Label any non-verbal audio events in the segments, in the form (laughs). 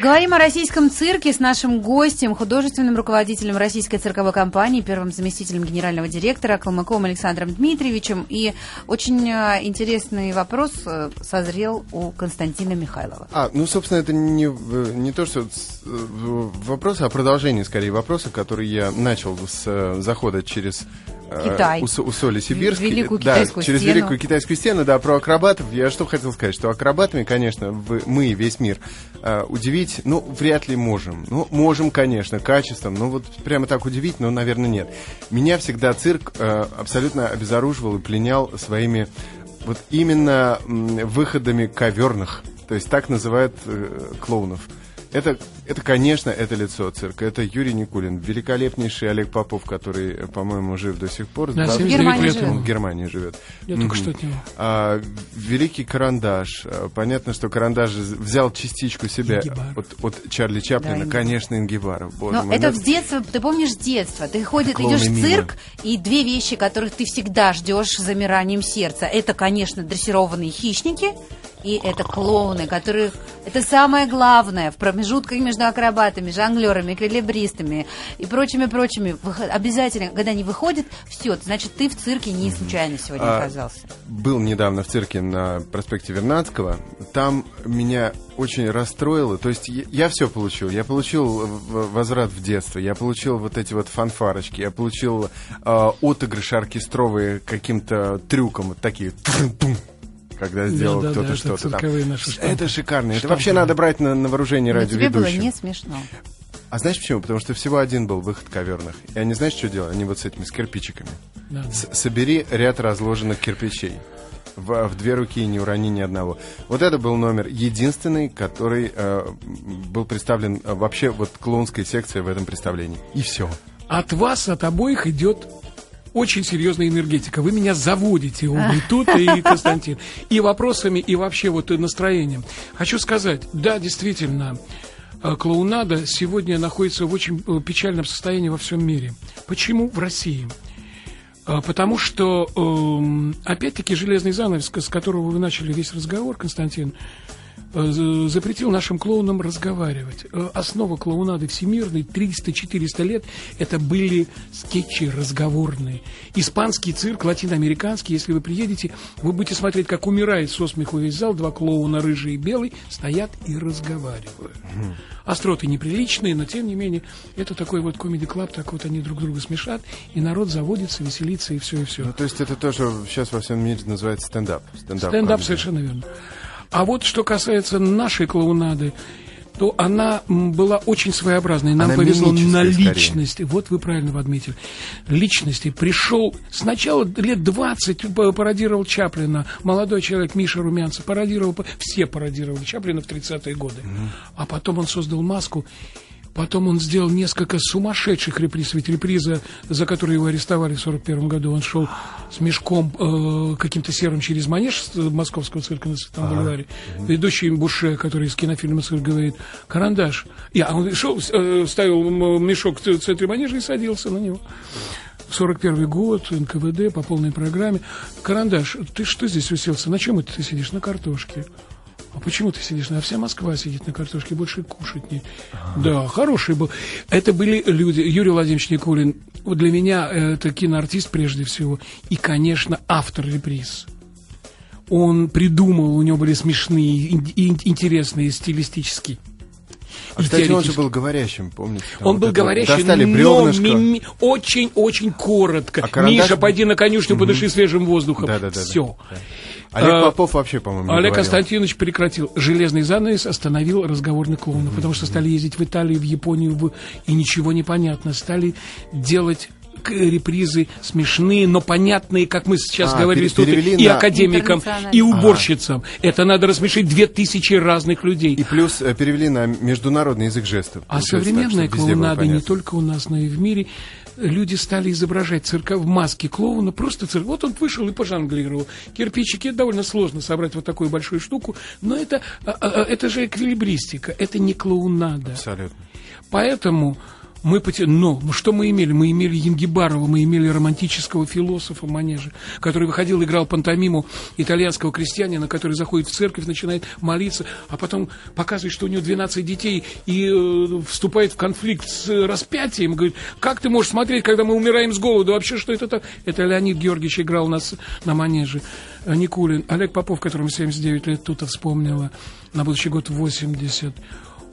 Говорим о российском цирке с нашим гостем, художественным руководителем российской цирковой компании, первым заместителем генерального директора Калмыковым Александром Дмитриевичем. И очень э, интересный вопрос э, созрел у Константина Михайлова. А, ну, собственно, это не, не то, что вопрос, а продолжение, скорее, вопроса, который я начал с захода через Китай. У, у Соли Сибирской. Великую да, китайскую через стену. Великую китайскую стену, да, про акробатов. Я что хотел сказать, что акробатами, конечно, мы, весь мир, э, удивить, ну, вряд ли можем. Ну, можем, конечно, качеством, но вот прямо так удивить, но, наверное, нет. Меня всегда цирк э, абсолютно обезоруживал и пленял своими вот именно м, выходами коверных. То есть так называют э, клоунов. Это, это, конечно, это лицо цирка. Это Юрий Никулин, великолепнейший Олег Попов, который, по-моему, жив до сих пор. Да, Два- 79 Германии живет. в Германии живет. Я только что от него. А, великий карандаш. А, Понятно, что карандаш взял частичку себя Ингибар. от, от Чарли Чаплина. Ингибар. Конечно, Ингибаров. Боже Но мой, это ну, с детства, ты помнишь с детства, ты ходишь, идешь в цирк, и две вещи, которых ты всегда ждешь с замиранием сердца, это, конечно, дрессированные хищники, и это клоуны, которые... Это самое главное в промежутках между акробатами, жонглерами, эквилибристами и прочими-прочими. Обязательно, когда они выходят, все, значит, ты в цирке не случайно сегодня А, оказался. был недавно в цирке на проспекте Вернадского. Там меня очень расстроило. То есть я, я все получил. Я получил возврат в детство. Я получил вот эти вот фанфарочки. Я получил э, отыгрыши оркестровые каким-то трюком. Вот такие. Когда сделал Да-да-да, кто-то это что-то там. цирковые наши штампы. Это шикарно. Это вообще надо брать на, на вооружение Но тебе было радиоведущим. не смешно. А знаешь почему? Потому что всего один был выход коверных. И они знаешь, что делали? Они вот с этими, с кирпичиками. Да, да. С- собери ряд разложенных кирпичей. В, в две руки и не урони ни одного. Вот это был номер единственный, который э, был представлен э, вообще вот клоунской секцией в этом представлении. И все. От вас, от обоих идет очень серьезная энергетика. Вы меня заводите, оба, и (laughs) тут, и Константин. И вопросами, и вообще вот настроением. Хочу сказать, да, действительно, э, клоунада сегодня находится в очень э, печальном состоянии во всем мире. Почему в России? А, Потому что, эм, опять-таки, железный занавес, с которого вы начали весь разговор, Константин, э, запретил нашим клоунам разговаривать. Э, Основа клоунады всемирной 300-400 лет это были скетчи разговорные. Испанский цирк, латиноамериканский, если вы приедете, вы будете смотреть, как умирает со смеху весь зал, два клоуна, рыжий и белый, стоят и разговаривают. Остроты неприличные, но тем не менее, это такой вот комеди-клаб, так вот они друг друга смешат, и народ заводится, веселится, и все, и все. Ну, то есть это то, что сейчас во всем мире называется стендап. Стендап, Стендап совершенно верно. А вот что касается нашей клоунады, то она была очень своеобразной. Нам Она повезло на скорее. личности. Вот вы правильно отметили. Личности. Пришел сначала лет 20 п- пародировал Чаплина. Молодой человек Миша Румянцев пародировал. Все пародировали Чаплина в 30-е годы. А потом он создал маску. Потом он сделал несколько сумасшедших реприз. Ведь реприза, за которую его арестовали в 41 году, он шел с мешком э, каким-то серым через манеж э, московского цирка на Цветном бульваре. Ведущий Буше, который из кинофильма «Цирк» говорит, «Карандаш». И, а он шел, э, ставил мешок в центре манежа и садился на него. 41 год, НКВД по полной программе. Карандаш, ты что здесь уселся? На чем это ты сидишь? На картошке. А почему ты сидишь? А вся Москва сидит на картошке, больше кушать не. Да, хороший был. Это были люди. Юрий Владимирович Никулин. Вот для меня это киноартист прежде всего. И, конечно, автор реприз. Он придумал, у него были смешные, ин- ин- интересные, стилистические. А, кстати, он же был говорящим, помните? Там Он вот был говорящий, Достали но бревнышко. ми- очень-очень коротко. А карандаш Миша, пойди на конюшню, подыши свежим воздухом. Да-да-да-да. Все. Олег А, Попов вообще, по-моему, Олег говорил. Константинович прекратил. Железный занавес остановил разговорных клоунов, потому что стали ездить в Италию, в Японию, в- и ничего не понятно. Стали делать репризы смешные, но понятные, как мы сейчас А, говорили, тут и- на- академикам, и уборщицам. Это надо рассмешить две тысячи разных людей. И плюс э, перевели на международный язык жестов. А так, современная клоунада не только у нас, но и в мире. Люди стали изображать цирка в маске клоуна, просто цирк. Вот он вышел и пожонглировал. Кирпичики это довольно сложно собрать вот такую большую штуку, но это, а, а, это же эквилибристика, это не клоунада. Абсолютно. Поэтому Мы поте... Но что мы имели? Мы имели Янгибарова, мы имели романтического философа Манежа, который выходил, играл пантомиму итальянского крестьянина, который заходит в церковь, начинает молиться, а потом показывает, что у него 12 детей и э, вступает в конфликт с распятием. Говорит, как ты можешь смотреть, когда мы умираем с голоду? Вообще, что это? Это Леонид Георгиевич играл нас на Манеже. Э, Никулин. Олег Попов, которому 79 лет, тут вспомнила. На будущий год 80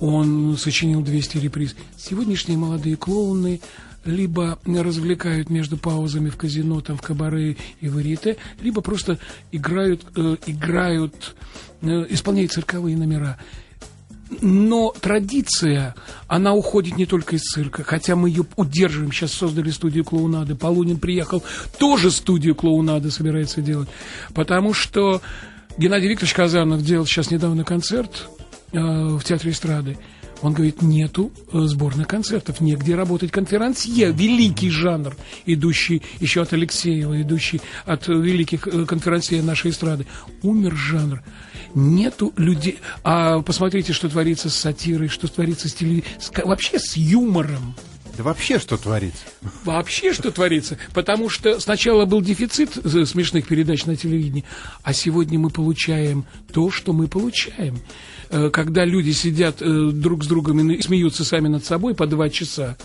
он сочинил 200 реприз. Сегодняшние молодые клоуны либо развлекают между паузами в казино, там, в кабаре и в ирите, либо просто играют, э, играют э, исполняют цирковые номера. Но традиция, она уходит не только из цирка, хотя мы ее удерживаем. Сейчас создали студию клоунады. Полунин приехал, тоже студию клоунады собирается делать. Потому что Геннадий Викторович Казанов делал сейчас недавно концерт в театре эстрады. Он говорит, нету э, сборных концертов, негде работать конферансье, великий жанр, идущий еще от Алексеева, идущий от великих э, конферансье нашей эстрады. Умер жанр. Нету людей. А посмотрите, что творится с сатирой, что творится с телевизором, вообще с юмором. Да вообще что творится? Вообще что творится? Потому что сначала был дефицит смешных передач на телевидении, а сегодня мы получаем то, что мы получаем. Э, когда люди сидят э, друг с другом и смеются сами над собой по два часа,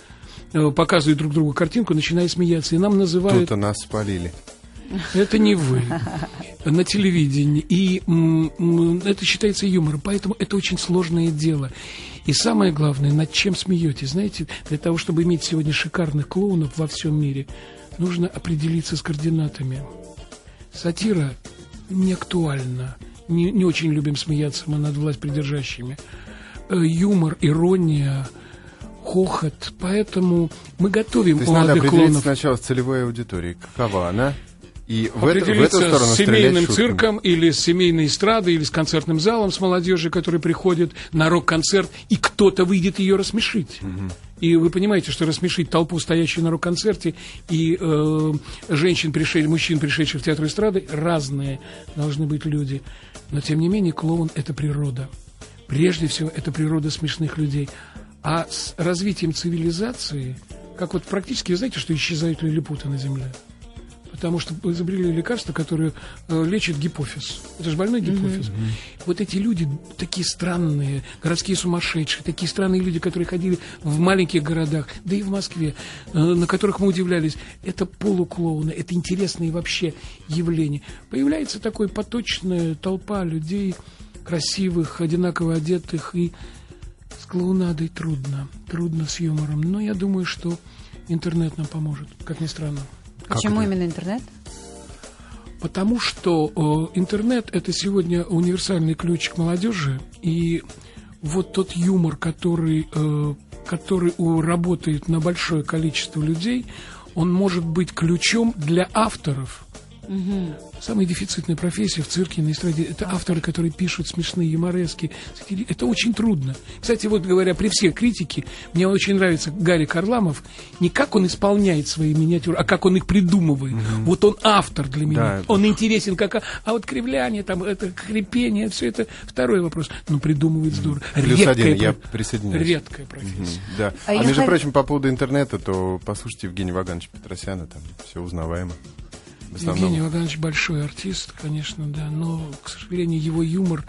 э, показывают друг другу картинку, начиная смеяться, и нам называют... Тут-то нас спалили. Это не вы. На телевидении. И это считается юмором. Поэтому это очень сложное дело. И самое главное, над чем смеетесь. Знаете, для того, чтобы иметь сегодня шикарных клоунов во всем мире, нужно определиться с координатами. Сатира не актуальна не, не очень любим смеяться мы над власть придержащими. Э, юмор, ирония, хохот. Поэтому мы готовим То есть молодых надо клонов. сначала с целевой аудиторией. Какова она? И в, это, в эту сторону с семейным цирком или с семейной эстрадой или с концертным залом с молодежью, который приходит на рок-концерт, и кто-то выйдет ее рассмешить. Угу. И вы понимаете, что рассмешить толпу, стоящую на рок-концерте, и э, женщин, пришедших, мужчин, пришедших в театр эстрады, разные должны быть люди. Но, тем не менее, клоун – это природа. Прежде всего, это природа смешных людей. А с развитием цивилизации, как вот практически, знаете, что исчезают лилипуты на Земле? Потому что изобрели лекарство, которое э, лечит гипофиз. Это же больной гипофиз. Mm-hmm. Вот эти люди такие странные, городские сумасшедшие, такие странные люди, которые ходили в маленьких городах, да и в Москве, э, на которых мы удивлялись. Это полуклоуны, это интересные вообще явления. Появляется такой поточная толпа людей, красивых, одинаково одетых, и с клоунадой трудно, трудно с юмором. Но я думаю, что интернет нам поможет, как ни странно. Почему именно интернет? Потому что э, интернет это сегодня универсальный ключ к молодежи, и вот тот юмор, который, э, который работает на большое количество людей, он может быть ключом для авторов Угу. Самая дефицитная профессия в цирке, на эстраде, это авторы, которые пишут смешные юморески. Это очень трудно. Кстати, вот говоря, при всей критике, мне очень нравится Гарри Карламов, не как он исполняет свои миниатюры, а как он их придумывает. Угу. Вот он автор для меня. Да. Он интересен как... А вот кривляние, там, это крепение, все это второй вопрос. Но придумывает здорово. Плюс Редкая один, я присоединяюсь. Редкая профессия. Угу. Да. А, а между хот... прочим, по поводу интернета, то послушайте Евгения Вагановича Петросяна, там все узнаваемо. Евгений Ваганович большой артист, конечно, да, но, к сожалению, его юмор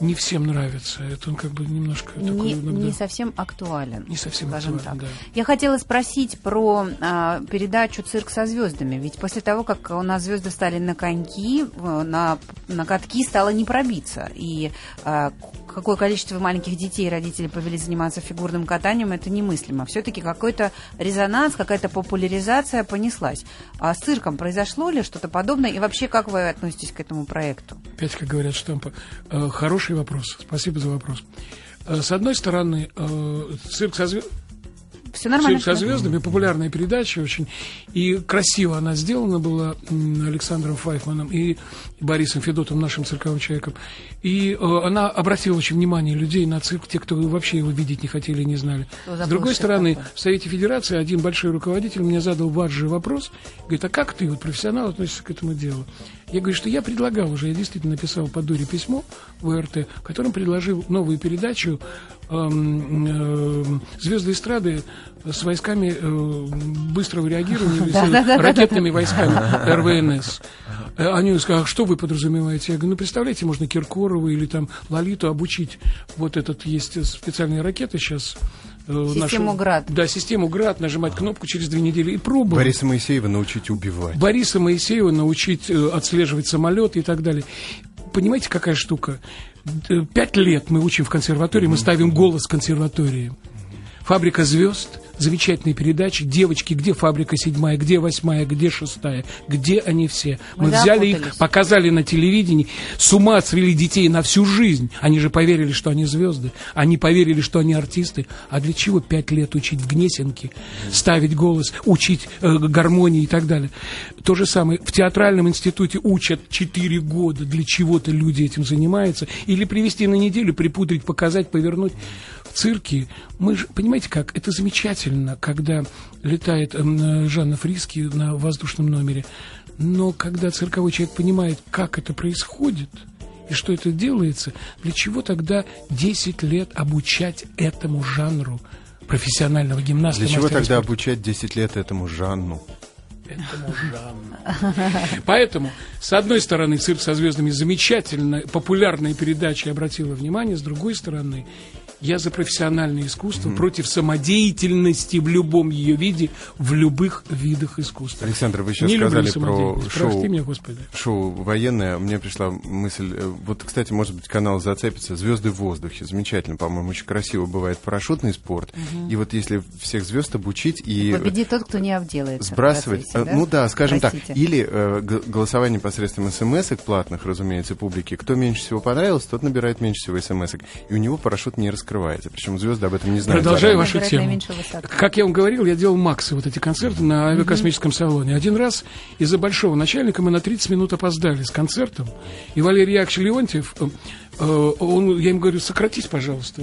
не всем нравится. Это он как бы немножко не, такой иногда... Не совсем актуален. Не совсем скажем актуален, так. Да. Я хотела спросить про а, передачу «Цирк со звездами». Ведь после того, как у нас звезды стали на коньки, э, на, на катки стало не пробиться. И а, какое количество маленьких детей родители повели заниматься фигурным катанием, это немыслимо. Все-таки какой-то резонанс, какая-то популяризация понеслась. А с цирком произошло ли что-то подобное? И вообще, как вы относитесь к этому проекту? Опять, как говорят штампы, э, хороший вопрос. Спасибо за вопрос. Э, с одной стороны, э, цирк со звездами все нормально. Все со звездами, популярная передача очень. И красиво она сделана была Александром Файфманом и Борисом Федотом, нашим цирковым человеком. И э, она обратила очень внимание людей на цирк, те, кто вообще его видеть не хотели и не знали. С другой стороны, такое? в Совете Федерации один большой руководитель мне задал важный вопрос. Говорит, а как ты, вот профессионал, относишься к этому делу? Я говорю, что я предлагал уже, я действительно написал по дуре письмо в РТ, в котором предложил новую передачу эм, эм, «Звезды эстрады» с войсками э, быстрого реагирования, (laughs) ракетными войсками (laughs) РВНС. Э, они сказали, а что вы подразумеваете? Я говорю, ну, представляете, можно Киркорову или там Лолиту обучить. Вот этот есть специальные ракеты сейчас. Э, систему нашу, ГРАД. Да, систему ГРАД, нажимать кнопку через две недели и пробовать. Бориса Моисеева научить убивать. Бориса Моисеева научить отслеживать самолеты и так далее. Понимаете, какая штука? Пять лет мы учим в консерватории, мы ставим голос консерватории. Фабрика звезд, замечательные передачи. Девочки, где фабрика седьмая, где восьмая, где шестая, где они все. Мы, Мы взяли их, показали на телевидении, с ума свели детей на всю жизнь. Они же поверили, что они звезды. Они поверили, что они артисты. А для чего пять лет учить в Гнесинке, ставить голос, учить э, гармонии и так далее? То же самое. В театральном институте учат четыре года. Для чего-то люди этим занимаются. Или привести на неделю, припудрить, показать, повернуть в цирке. Мы же, понимаете как, это замечательно, когда летает э, Жанна Фриски на воздушном номере. Но когда цирковой человек понимает, как это происходит, и что это делается, для чего тогда 10 лет обучать этому жанру профессионального гимнаста? Для чего тогда спорта? обучать 10 лет этому жанру? этому жанру. Поэтому, с одной стороны, «Цирк со звездами» замечательно популярная передача обратила внимание, с другой стороны, я за профессиональное искусство mm-hmm. против самодеятельности в любом ее виде, в любых видах искусства. Александр, вы сейчас Не сказали про шоу, меня, Господи. шоу военное. Мне пришла мысль, э, вот, кстати, может быть, канал зацепится, «Звезды в воздухе». Замечательно, по-моему, очень красиво бывает парашютный спорт. Mm-hmm. И вот если всех звезд обучить и... Победит тот, кто не обделается. Сбрасывать. Процессе, да? Ну да, скажем Простите. так. Или э, голосование посредством смс платных, разумеется, публики. Кто меньше всего понравился, тот набирает меньше всего смс. И у него парашют не раскрывается раскрывается. Причем звезды об этом не знают. Продолжаю вашу тему. Как я вам говорил, я делал Максы, вот эти концерты на авиакосмическом салоне. Один раз из-за большого начальника мы на 30 минут опоздали с концертом. И Валерий Яковлевич Леонтьев, э, э, он, я ему говорю, сократись, пожалуйста.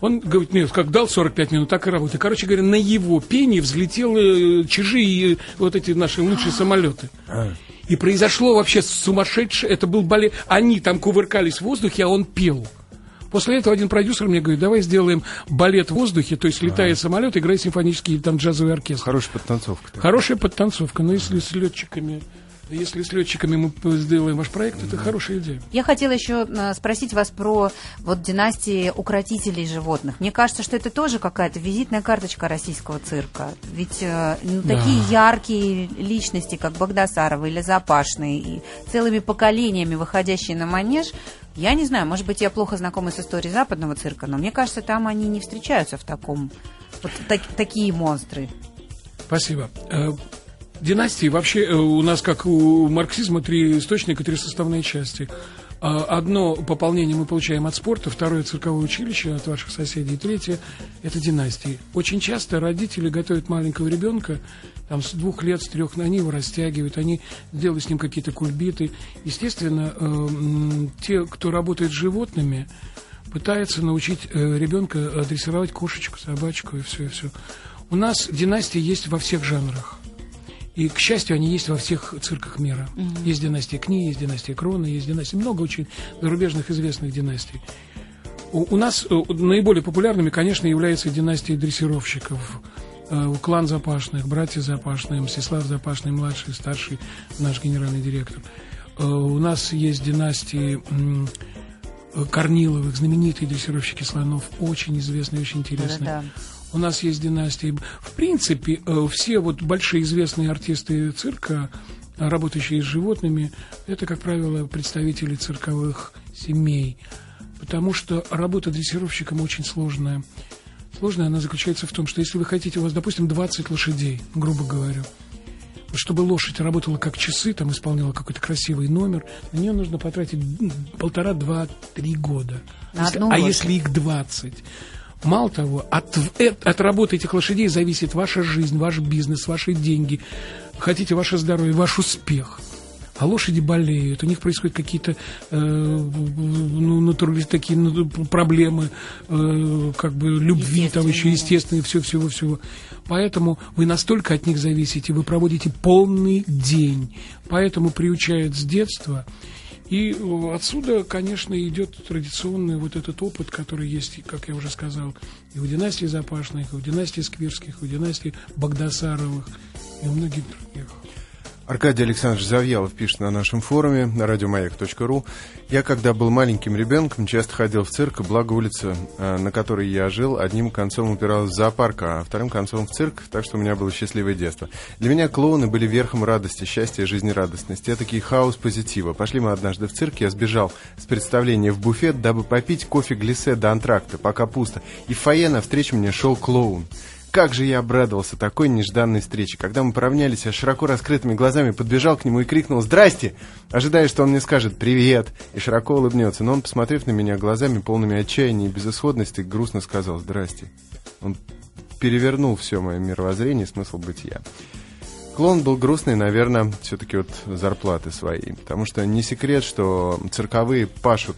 Он говорит, нет, как дал 45 минут, так и работает. Короче говоря, на его пении взлетели чужие вот эти наши лучшие самолеты. А. И произошло вообще сумасшедшее, это был балет. Они там кувыркались в воздухе, а он пел. После этого один продюсер мне говорит, давай сделаем балет в воздухе, то есть летает а. самолет, играет симфонический там джазовый оркестр. Хорошая подтанцовка. Хорошая подтанцовка, но если с летчиками... Если с летчиками мы сделаем ваш проект, это хорошая идея. Я хотела еще э, спросить вас про вот династии укротителей животных. Мне кажется, что это тоже какая-то визитная карточка российского цирка. Ведь э, ну, да. такие яркие личности, как Богдасарова или Запашный, и целыми поколениями выходящие на манеж, я не знаю, может быть, я плохо знакома с историей западного цирка, но мне кажется, там они не встречаются в таком... Вот так, такие монстры. Спасибо. Э, династии вообще э, у нас, как у марксизма, три источника, три составные части. А, одно пополнение мы получаем от спорта, второе цирковое училище от ваших соседей, третье это династии. Очень часто родители готовят маленького ребенка там с двух лет, с трех, они его растягивают, они делают с ним какие-то кульбиты. Естественно, э, те, кто работает с животными, пытаются научить э, ребенка дрессировать кошечку, собачку и все, и все. У нас династии есть во всех жанрах. И, к счастью, они есть во всех цирках мира. Mm-hmm. Есть династия Кни, есть династия Крона, есть династия... Много очень зарубежных известных династий. У, у нас у, э, наиболее популярными, конечно, являются династии дрессировщиков Э, клан Запашных, братья Запашные, Мстислав Запашный, младший, старший, наш генеральный директор. Э, у нас есть династии Корниловых, знаменитые дрессировщики слонов, очень известные, очень интересные. Да, да. У нас есть династии. В принципе, э, все вот большие известные артисты цирка, работающие с животными, это, как правило, представители цирковых семей. Потому что работа дрессировщиком очень сложная. Сложная она заключается в том, что если вы хотите, у вас, допустим, 20 лошадей, грубо говоря, чтобы лошадь работала как часы, там исполняла какой-то красивый номер, на нее нужно потратить полтора, два, три года. Если, а если их 20? Мало того, от, от работы этих лошадей зависит ваша жизнь, ваш бизнес, ваши деньги, хотите ваше здоровье, ваш успех. а лошади болеют, у них происходят какие-то э, ну, натурали, такие ну, проблемы, э, как бы любви, там еще естественные, все, всего, всего. Поэтому вы настолько от них зависите, вы проводите полный день. Поэтому приучают с детства. И отсюда, конечно, идет традиционный вот этот опыт, который есть, как я уже сказал, и у династии Запашных, и у династии Скверских, и у династии Багдасаровых, и у многих других. Аркадий Александрович Завьялов пишет на нашем форуме на радиомаяк.ру. Я, когда был маленьким ребенком, часто ходил в цирк, благо улица, э, на которой я жил, одним концом упиралась в зоопарк, а вторым концом в цирк, так что у меня было счастливое детство. Для меня клоуны были верхом радости, счастья и жизнерадостности. Это такие хаос позитива. Пошли мы однажды в цирк, я сбежал с представления в буфет, дабы попить кофе глиссе до антракта, пока пусто. И в фойе навстречу мне шел клоун. Как же я обрадовался такой нежданной встрече. Когда мы поравнялись, я широко раскрытыми глазами подбежал к нему и крикнул «Здрасте!», ожидая, что он мне скажет «Привет!» и широко улыбнется. Но он, посмотрев на меня глазами, полными отчаяния и безысходности, грустно сказал «Здрасте!». Он перевернул все мое мировоззрение и смысл бытия. Клон был грустный, наверное, все-таки от зарплаты своей. Потому что не секрет, что цирковые пашут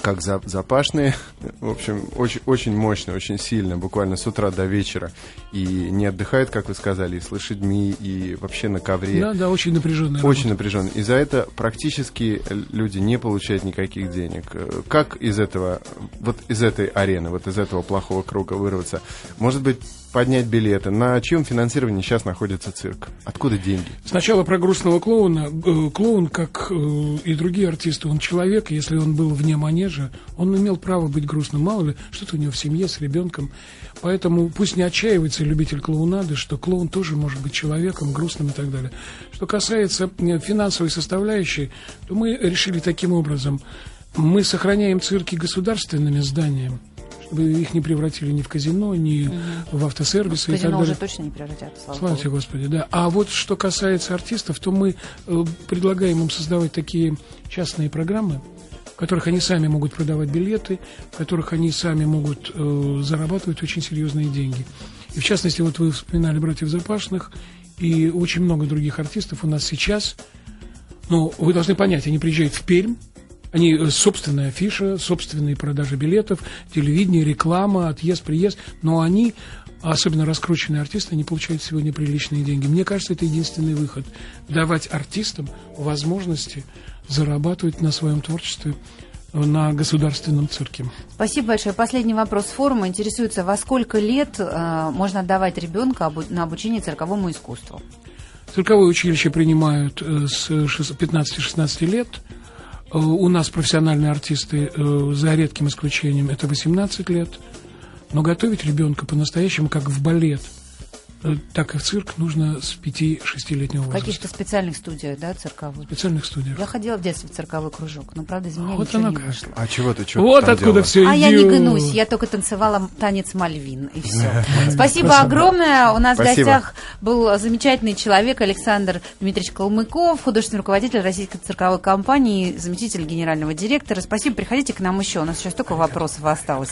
как за, запашные. (laughs) В общем, очень, очень мощно, очень сильно, буквально с утра до вечера. И не отдыхает, как вы сказали, и с лошадьми, и вообще на ковре. Да, да, очень напряженная Очень напряженно. И за это практически люди не получают никаких денег. Как из этого, вот из этой арены, вот из этого плохого круга вырваться? Может быть, поднять билеты. На чьем финансировании сейчас находится цирк? Откуда деньги? Сначала про грустного клоуна. Э, клоун, как э, и другие артисты, он человек. Если он был вне манежа, он имел право быть грустным. Мало ли, что-то у него в семье с ребенком. Поэтому пусть не отчаивается любитель клоунады, что клоун тоже может быть человеком, грустным и так далее. Что касается э, финансовой составляющей, то мы решили таким образом. Мы сохраняем цирки государственными зданиями чтобы их не превратили ни в казино, ни угу. в автосервисы. В казино и так уже точно не превратят, слава, слава тебе, Господи, да. А вот что касается артистов, то мы э, предлагаем им создавать такие частные программы, в которых они сами могут продавать билеты, в которых они сами могут э, зарабатывать очень серьезные деньги. И в частности, вот вы вспоминали братьев Запашных и очень много других артистов у нас сейчас. Но вы должны понять, они приезжают в Пермь, они э, собственная афиша, собственные продажи билетов, телевидение, реклама, отъезд, приезд. Но они, особенно раскрученные артисты, они получают сегодня приличные деньги. Мне кажется, это единственный выход. Давать артистам возможности зарабатывать на своем творчестве э, на государственном цирке. Спасибо большое. Последний вопрос форума. Интересуется, во сколько лет э, можно отдавать ребенка на обучение цирковому искусству? Цирковое училище принимают э, с 15-16 лет – у нас профессиональные артисты, э, за редким исключением, это 18 лет. Но готовить ребенка по-настоящему, как в балет – Э, так и в цирк нужно с 5-6-летнего возраста. В каких-то специальных студиях, да, цирковых? Специальных студиях. Я ходила в детстве в цирковой кружок, но, правда, из меня вот ничего не как. вышло. А чего ты, что Вот откуда делала? все идет. А я не гнусь, я только танцевала танец Мальвин, и все. (laughs) Спасибо огромное. У нас в гостях был замечательный человек Александр Дмитриевич Калмыков, художественный руководитель российской цирковой компании, заместитель генерального директора. Спасибо, приходите к нам еще, у нас сейчас столько вопросов осталось.